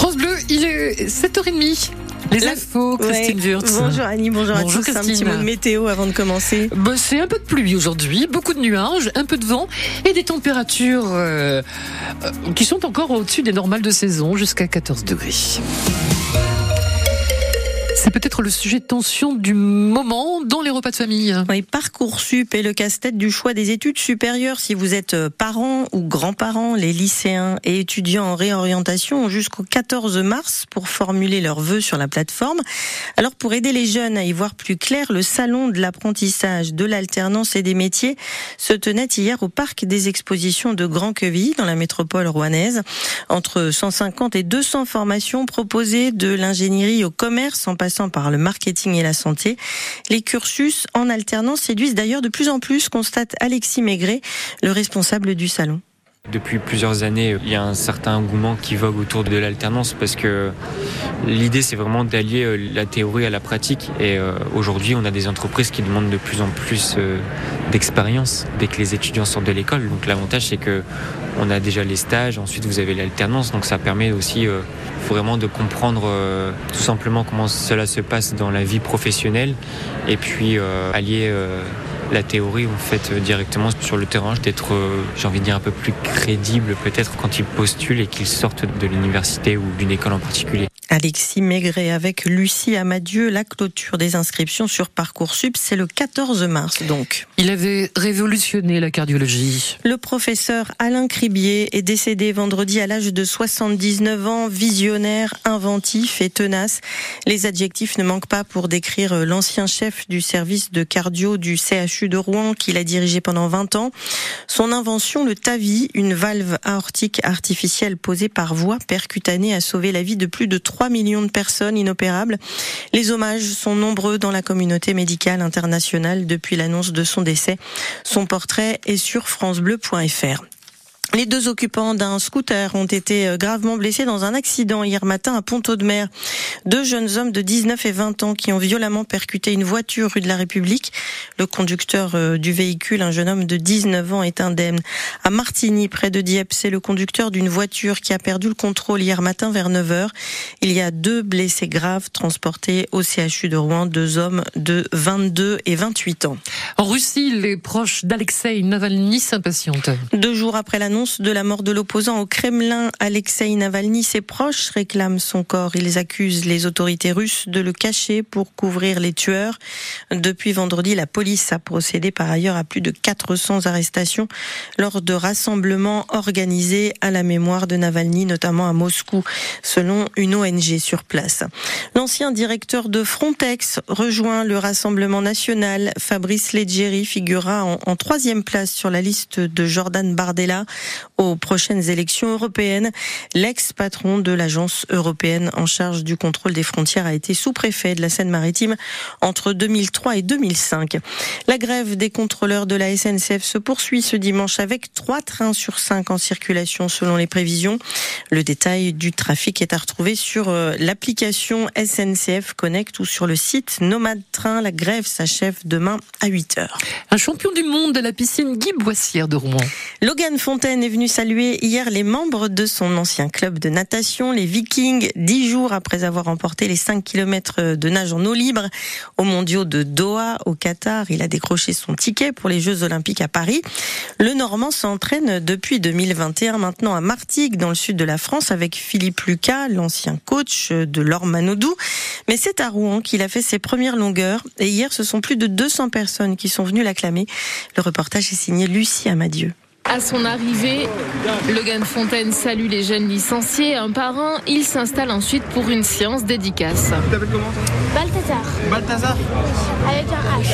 France Bleu, il est 7h30. Les infos, Christine Ouais. Wurtz. Bonjour Annie, bonjour, Bonjour à tous. Un Christine. petit mot de météo avant de commencer. Bah, c'est un peu de pluie aujourd'hui, beaucoup de nuages, un peu de vent et des températures euh, euh, qui sont encore au-dessus des normales de saison, jusqu'à 14 degrés. Le sujet de tension du moment dans les repas de famille. Oui, Parcoursup est le casse-tête du choix des études supérieures. Si vous êtes parents ou grands-parents, les lycéens et étudiants en réorientation ont jusqu'au 14 mars pour formuler leurs vœux sur la plateforme. Alors pour aider les jeunes à y voir plus clair, le salon de l'apprentissage, de l'alternance et des métiers se tenait hier au parc des expositions de Grand Queville dans la métropole rouennaise. Entre 150 et 200 formations proposées de l'ingénierie au commerce en passant par le marketing et la santé. Les cursus en alternance séduisent d'ailleurs de plus en plus, constate Alexis Maigret, le responsable du salon. Depuis plusieurs années, il y a un certain engouement qui vogue autour de l'alternance parce que l'idée c'est vraiment d'allier euh, la théorie à la pratique et euh, aujourd'hui on a des entreprises qui demandent de plus en plus euh, d'expérience dès que les étudiants sortent de l'école. Donc l'avantage c'est que on a déjà les stages, ensuite vous avez l'alternance, donc ça permet aussi vraiment de comprendre tout simplement comment cela se passe dans la vie professionnelle et puis allier la théorie en fait directement sur le terrain, d'être, j'ai envie de dire, un peu plus crédible peut-être quand ils postulent et qu'ils sortent de l'université ou d'une école en particulier. Alexis Maigret avec Lucie Amadieu, la clôture des inscriptions sur Parcoursup, c'est le 14 mars donc. Il avait révolutionné la cardiologie. Le professeur Alain Cribier est décédé vendredi à l'âge de 79 ans, visionnaire, inventif et tenace. Les adjectifs ne manquent pas pour décrire l'ancien chef du service de cardio du CHU de Rouen qu'il a dirigé pendant 20 ans. Son invention, le TAVI, une valve aortique artificielle posée par voie percutanée, a sauvé la vie de plus de 3 millions de personnes inopérables. Les hommages sont nombreux dans la communauté médicale internationale depuis l'annonce de son décès. Son portrait est sur francebleu.fr. Les deux occupants d'un scooter ont été euh, gravement blessés dans un accident hier matin à Pont-Audemer. Deux jeunes hommes de 19 et 20 ans qui ont violemment percuté une voiture rue de la République. Le conducteur euh, du véhicule, un jeune homme de 19 ans, est indemne. À Martigny, près de Dieppe, c'est le conducteur d'une voiture qui a perdu le contrôle hier matin vers 9 heures. Il y a deux blessés graves transportés au CHU de Rouen, deux hommes de 22 et 28 ans. En Russie, les proches d'Alexei Navalny s'impatientent. Deux jours après l'annonce de la mort de l'opposant au Kremlin, Alexei Navalny, ses proches réclament son corps. Ils accusent les autorités russes de le cacher pour couvrir les tueurs. Depuis vendredi, la police a procédé par ailleurs à plus de 400 arrestations lors de rassemblements organisés à la mémoire de Navalny, notamment à Moscou, selon une ONG sur place. L'ancien directeur de Frontex rejoint le Rassemblement national. Fabrice Leggeri figurera en, en troisième place sur la liste de Jordan Bardella aux prochaines élections européennes. L'ex-patron de l'agence européenne en charge du contrôle des frontières a été sous-préfet de la Seine-Maritime entre 2003 et 2005. La grève des contrôleurs de la SNCF se poursuit ce dimanche avec trois trains sur cinq en circulation selon les prévisions. Le détail du trafic est à retrouver sur euh, l'application SNCF Connect ou sur le site Nomade Train. La grève s'achève demain à 8 heures. Un champion du monde de la piscine Guy Boissière de Rouen. Logan Fontaine est venu saluer hier les membres de son ancien club de natation, les Vikings, dix jours après avoir remporté les 5 km de nage en eau libre aux mondiaux de Doha au Qatar. Il a décroché son ticket pour les Jeux Olympiques à Paris. Le Normand s'entraîne depuis 2021 maintenant à Martigues dans le sud de la France avec Philippe Lucas, l'ancien coach de Laure Manodou. Mais c'est à Rouen qu'il a fait ses premières longueurs et hier ce sont plus de 200 personnes qui sont venues l'acclamer. Le reportage est signé Lucie Amadieu. À son arrivée, Logan Fontaine salue les jeunes licenciés. Un par un, il s'installe ensuite pour une séance dédicace. Tu t'appelles comment toi? Balthazar, Balthazar? Avec un H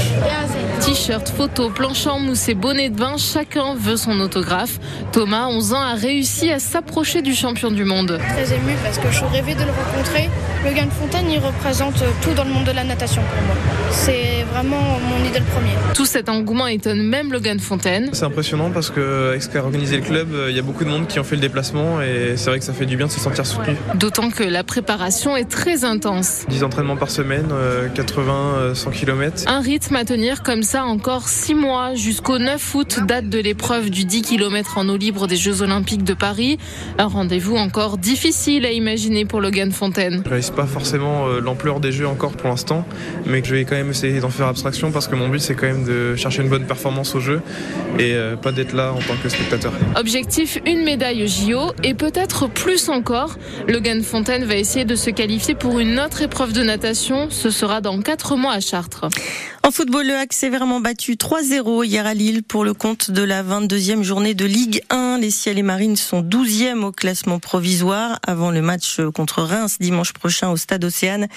et un Z. T-shirt, photo, planche en mousse et bonnet de bain, chacun veut son autographe. Thomas, 11 ans, a réussi à s'approcher du champion du monde. Très ému parce que je rêvais de le rencontrer. Logan Fontaine, il représente tout dans le monde de la natation pour moi. C'est vraiment mon idole premier. Tout cet engouement étonne même Logan Fontaine. C'est impressionnant parce que euh, avec ce qu'a organisé le club, euh, il y a beaucoup de monde qui ont fait le déplacement et c'est vrai que ça fait du bien de se sentir soutenu. D'autant que la préparation est très intense. 10 entraînements par semaine, 80, 100 km. Un rythme à tenir comme ça encore 6 mois jusqu'au 9 août, date de l'épreuve du 10 km en eau libre des Jeux Olympiques de Paris. Un rendez-vous encore difficile à imaginer pour Logan Fontaine. Je réalise pas forcément l'ampleur des Jeux encore pour l'instant, mais je vais quand même essayer d'en faire abstraction parce que mon but c'est quand même de chercher une bonne performance au jeu et euh, pas d'être là en tant que spectateur. Objectif une médaille au JO et peut-être plus encore. Logan Fontaine va essayer de se qualifier pour une autre épreuve de natation. Ce sera dans 4 mois à Chartres. En football, le HAC sévèrement battu 3-0 hier à Lille pour le compte de la 22e journée de Ligue 1. Les Ciels et Marines sont 12e au classement provisoire avant le match contre Reims dimanche prochain au Stade Océane.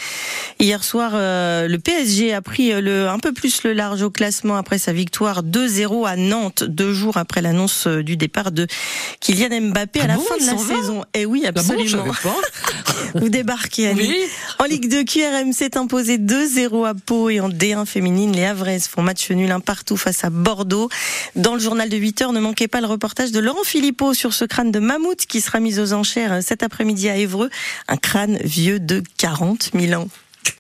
Hier soir, euh, le PSG a pris le, un peu plus le large au classement après sa victoire 2-0 à Nantes, deux jours après l'annonce du départ de Kylian Mbappé à Ah la bon, fin de la saison. Et oui, Ah bon, Vous débarquez, Annie. Oui. En Ligue 2, QRM s'est imposé 2-0 à Pau et en D1 féminine, les Havraises font match nul un partout face à Bordeaux. Dans le journal de 8 heures, ne manquez pas le reportage de Laurent Philippot sur ce crâne de mammouth qui sera mis aux enchères cet après-midi à Évreux. Un crâne vieux de 40 000 ans.